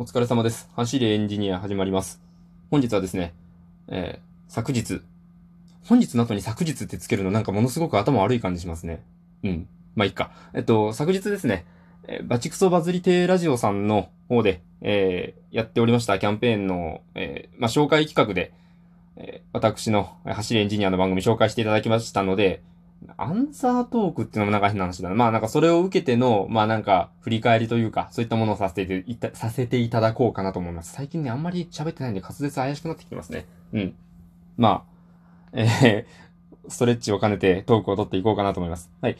お疲れ様です。走れエンジニア始まります。本日はですね、えー、昨日。本日の後に昨日ってつけるのなんかものすごく頭悪い感じしますね。うん。まあ、いっか。えっと、昨日ですね、えーバチクソバズり亭ラジオさんの方で、えーやっておりましたキャンペーンの、えまあ、紹介企画で、え私の走れエンジニアの番組紹介していただきましたので、アンサートークっていうのもなんか変な話だな。まあなんかそれを受けての、まあなんか振り返りというか、そういったものをさせていた、させていただこうかなと思います。最近ね、あんまり喋ってないんで滑舌怪しくなってきてますね。うん。まあ、えー、ストレッチを兼ねてトークを取っていこうかなと思います。はい。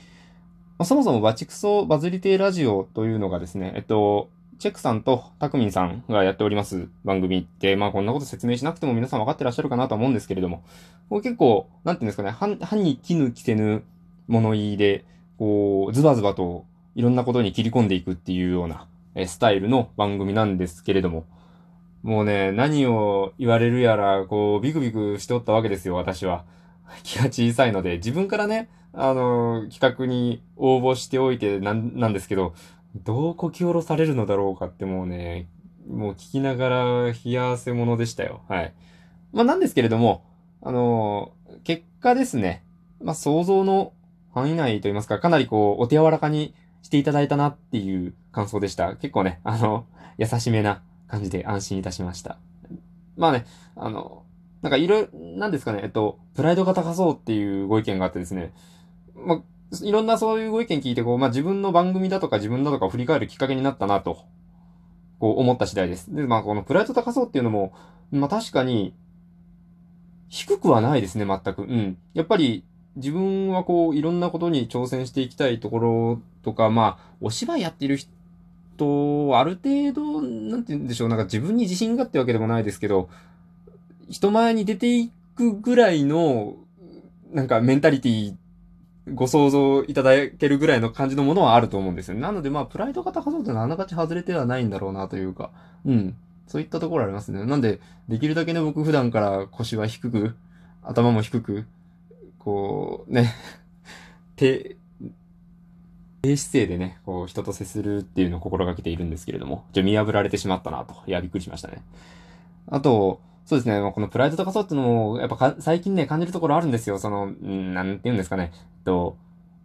まあ、そもそもバチクソバズり亭ラジオというのがですね、えっと、チェックさんとタクミンさんがやっております番組って、まあこんなこと説明しなくても皆さん分かってらっしゃるかなと思うんですけれども、これ結構、なんていうんですかね、歯歯に絹着せぬ物言いで、こう、ズバズバといろんなことに切り込んでいくっていうようなえスタイルの番組なんですけれども、もうね、何を言われるやら、こう、ビクビクしておったわけですよ、私は。気が小さいので、自分からね、あの、企画に応募しておいてなん、なんですけど、どうこき下ろされるのだろうかってもうね、もう聞きながら冷や汗ものでしたよ。はい。まあなんですけれども、あの、結果ですね、まあ想像の範囲内といいますか、かなりこう、お手柔らかにしていただいたなっていう感想でした。結構ね、あの、優しめな感じで安心いたしました。まあね、あの、なんかいろいろ、なんですかね、えっと、プライドが高そうっていうご意見があってですね、まあ、いろんなそういうご意見聞いて、こう、まあ自分の番組だとか自分だとかを振り返るきっかけになったなと、こう思った次第です。で、まあこのプライド高そうっていうのも、まあ確かに、低くはないですね、全く。うん。やっぱり、自分はこう、いろんなことに挑戦していきたいところとか、まあ、お芝居やってる人、ある程度、なんて言うんでしょう、なんか自分に自信がってわけでもないですけど、人前に出ていくぐらいの、なんかメンタリティ、ご想像いただけるぐらいの感じのものはあると思うんですよ。なのでまあ、プライドが高そうってのはあながち外れてはないんだろうなというか、うん。そういったところありますね。なんで、できるだけね、僕普段から腰は低く、頭も低く、こう、ね、低、低姿勢でね、こう、人と接するっていうのを心がけているんですけれども、じゃ見破られてしまったなと。いや、びっくりしましたね。あと、そうですね、まこのプライド高そうっていうのも、やっぱ最近ね、感じるところあるんですよ。その、んなんて言うんですかね。と、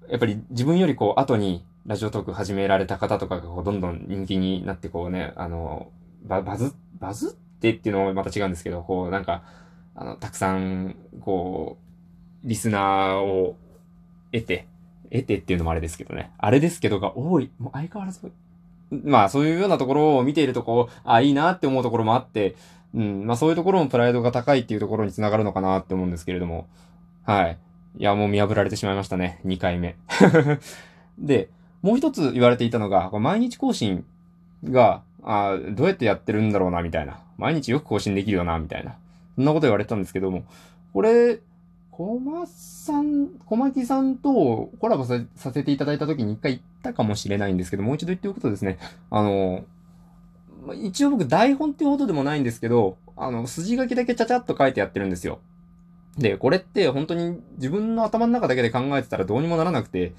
やっぱり自分よりこう、後にラジオトーク始められた方とかがこう、どんどん人気になってこうね、あの、ババズ、バズってっていうのもまた違うんですけど、こう、なんか、あの、たくさん、こう、リスナーを得て、得てっていうのもあれですけどね。あれですけどが多い。もう相変わらず。まあ、そういうようなところを見ているとこう、あ、いいなって思うところもあって、うん、まあそういうところもプライドが高いっていうところにつながるのかなって思うんですけれども。はい。いや、もう見破られてしまいましたね。2回目。で、もう一つ言われていたのが、毎日更新が、あどうやってやってるんだろうな、みたいな。毎日よく更新できるよな、みたいな。そんなこと言われてたんですけども、これ、小松さん、小牧さんとコラボさせていただいた時に一回言ったかもしれないんですけど、もう一度言っておくとですね、あの、一応僕台本っていうほどでもないんですけど、あの、筋書きだけちゃちゃっと書いてやってるんですよ。で、これって本当に自分の頭の中だけで考えてたらどうにもならなくて、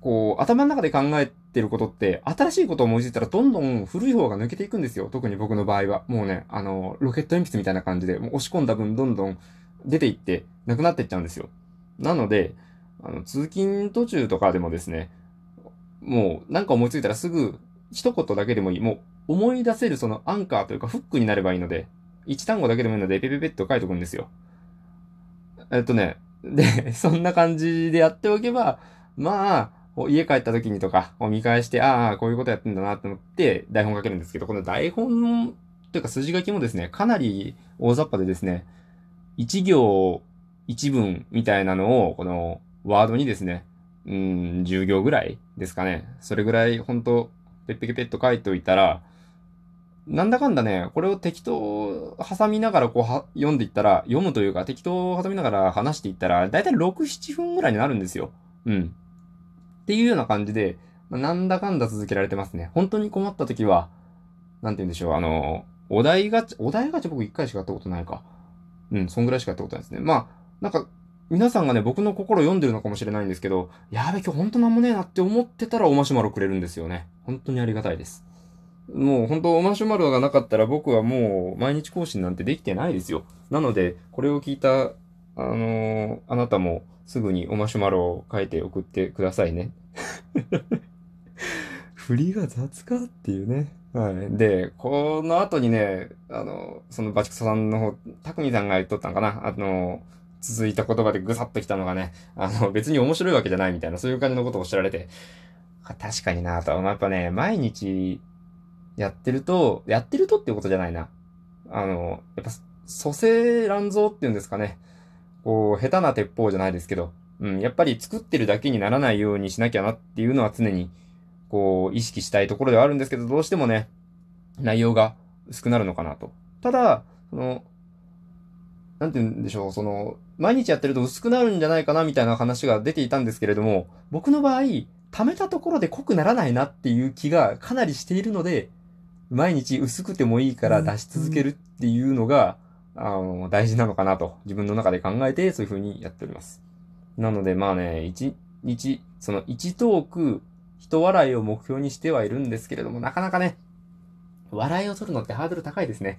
こう、頭の中で考えてることって、新しいことを思いついたらどんどん古い方が抜けていくんですよ。特に僕の場合は。もうね、あの、ロケット鉛筆みたいな感じで、もう押し込んだ分どんどん出ていって、なくなっていっちゃうんですよ。なので、あの、通勤途中とかでもですね、もうなんか思いついたらすぐ一言だけでもいい。もう思い出せるそのアンカーというかフックになればいいので、一単語だけでもいいので、ペペペッと書いとくんですよ。えっとね、で、そんな感じでやっておけば、まあ、家帰った時にとか、見返して、ああ、こういうことやってんだなと思って台本書けるんですけど、この台本というか筋書きもですね、かなり大雑把でですね、一行一文みたいなのを、このワードにですね、うん、10行ぐらいですかね。それぐらい、ほんと、ペッペケペッと書いておいたら、なんだかんだね、これを適当挟みながらこうは読んでいったら、読むというか適当挟みながら話していったら、だいたい6、7分ぐらいになるんですよ。うん。っていうような感じで、なんだかんだ続けられてますね。本当に困った時は、なんて言うんでしょう、あの、お題ガチャ、お題ガチャ僕1回しかやったことないか。うん、そんぐらいしかやったことないですね。まあ、なんか、皆さんがね、僕の心読んでるのかもしれないんですけど、やべ、今日ほんとなんもねえなって思ってたらおマシュマロくれるんですよね。本当にありがたいです。もう本当おマシュマロがなかったら僕はもう毎日更新なんてできてないですよ。なので、これを聞いた、あのー、あなたもすぐにおマシュマロを書いて送ってくださいね。振りが雑かっていうね。はい。で、この後にね、あの、そのバチクソさんの方、タクミさんが言っとったんかなあの、続いた言葉でぐさっときたのがね、あの、別に面白いわけじゃないみたいな、そういう感じのことをおっしゃられて、確かになと。まあ、やっぱね、毎日やってると、やってるとっていうことじゃないな。あの、やっぱ、蘇生乱造っていうんですかね。こう、下手な鉄砲じゃないですけど、うん、やっぱり作ってるだけにならないようにしなきゃなっていうのは常に、こう、意識したいところではあるんですけど、どうしてもね、内容が薄くなるのかなと。ただ、その、なんて言うんでしょう、その、毎日やってると薄くなるんじゃないかなみたいな話が出ていたんですけれども、僕の場合、溜めたところで濃くならないなっていう気がかなりしているので、毎日薄くてもいいから出し続けるっていうのが、あの、大事なのかなと自分の中で考えてそういう風にやっております。なのでまあね、一日、その一トーク、人笑いを目標にしてはいるんですけれども、なかなかね、笑いを取るのってハードル高いですね。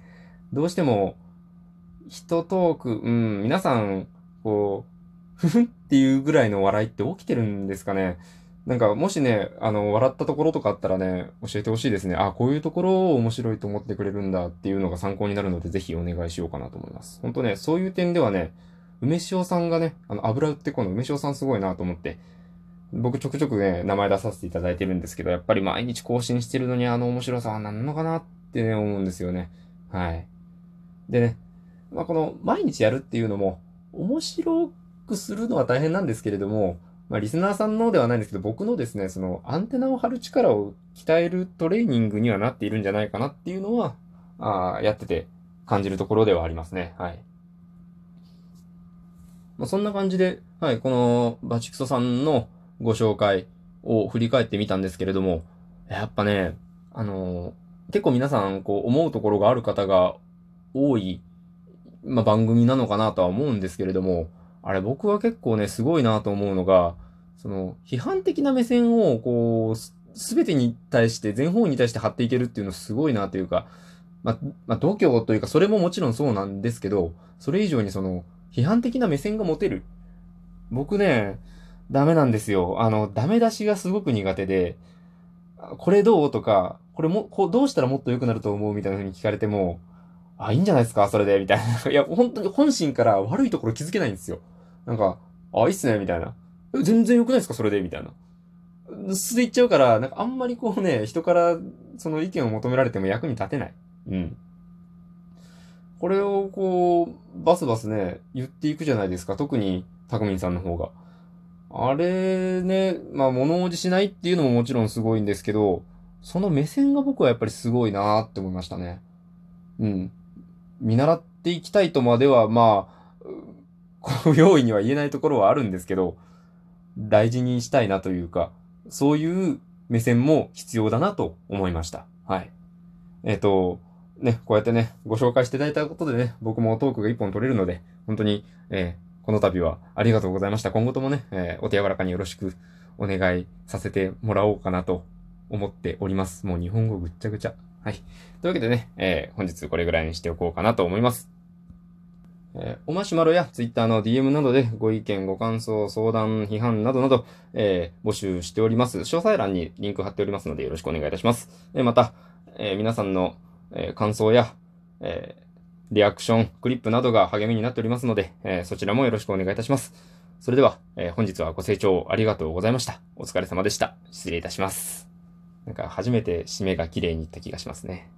どうしても、人トーク、うん、皆さん、こう、ふふんっていうぐらいの笑いって起きてるんですかね。なんか、もしね、あの、笑ったところとかあったらね、教えてほしいですね。あ、こういうところを面白いと思ってくれるんだっていうのが参考になるので、ぜひお願いしようかなと思います。ほんとね、そういう点ではね、梅塩さんがね、あの、油売ってこの梅塩さんすごいなと思って、僕ちょくちょくね、名前出させていただいてるんですけど、やっぱり毎日更新してるのにあの面白さは何なのかなってね、思うんですよね。はい。でね、まあ、この毎日やるっていうのも、面白くするのは大変なんですけれども、まあ、リスナーさんのではないんですけど、僕のですね、その、アンテナを張る力を鍛えるトレーニングにはなっているんじゃないかなっていうのは、あやってて感じるところではありますね。はい。まあ、そんな感じで、はい、このバチクソさんのご紹介を振り返ってみたんですけれども、やっぱね、あの、結構皆さん、こう、思うところがある方が多い、まあ、番組なのかなとは思うんですけれども、あれ僕は結構ね、すごいなと思うのが、その、批判的な目線を、こう、すべてに対して、全方位に対して張っていけるっていうのすごいなというか、まあ、まあ、度胸というか、それももちろんそうなんですけど、それ以上にその、批判的な目線が持てる。僕ね、ダメなんですよ。あの、ダメ出しがすごく苦手で、これどうとか、これも、こう、どうしたらもっと良くなると思うみたいな風に聞かれても、あ、いいんじゃないですかそれで、みたいな。いや、本当に本心から悪いところ気づけないんですよ。なんか、あ、いいっすね、みたいな。全然良くないですかそれで、みたいな。素で言っちゃうから、なんかあんまりこうね、人からその意見を求められても役に立てない。うん。これをこう、バスバスね、言っていくじゃないですか。特に、たくみんさんの方が。あれね、まあ物おじしないっていうのももちろんすごいんですけど、その目線が僕はやっぱりすごいなーって思いましたね。うん。見習っていきたいとまでは、まあ、こう容易には言えないところはあるんですけど、大事にしたいなというか、そういう目線も必要だなと思いました。はい。えっ、ー、と、ね、こうやってね、ご紹介していただいたことでね、僕もトークが一本取れるので、本当に、えー、この度はありがとうございました。今後ともね、えー、お手柔らかによろしくお願いさせてもらおうかなと思っております。もう日本語ぐっちゃぐちゃ。はい。というわけでね、えー、本日これぐらいにしておこうかなと思います。えー、おマシュマロや Twitter の DM などでご意見、ご感想、相談、批判などなど、えー、募集しております。詳細欄にリンク貼っておりますのでよろしくお願いいたします。えー、また、え皆さんの、え感想や、えリアクション、クリップなどが励みになっておりますので、えそちらもよろしくお願いいたします。それでは、え本日はご清聴ありがとうございました。お疲れ様でした。失礼いたします。なんか初めて締めが綺麗にいった気がしますね。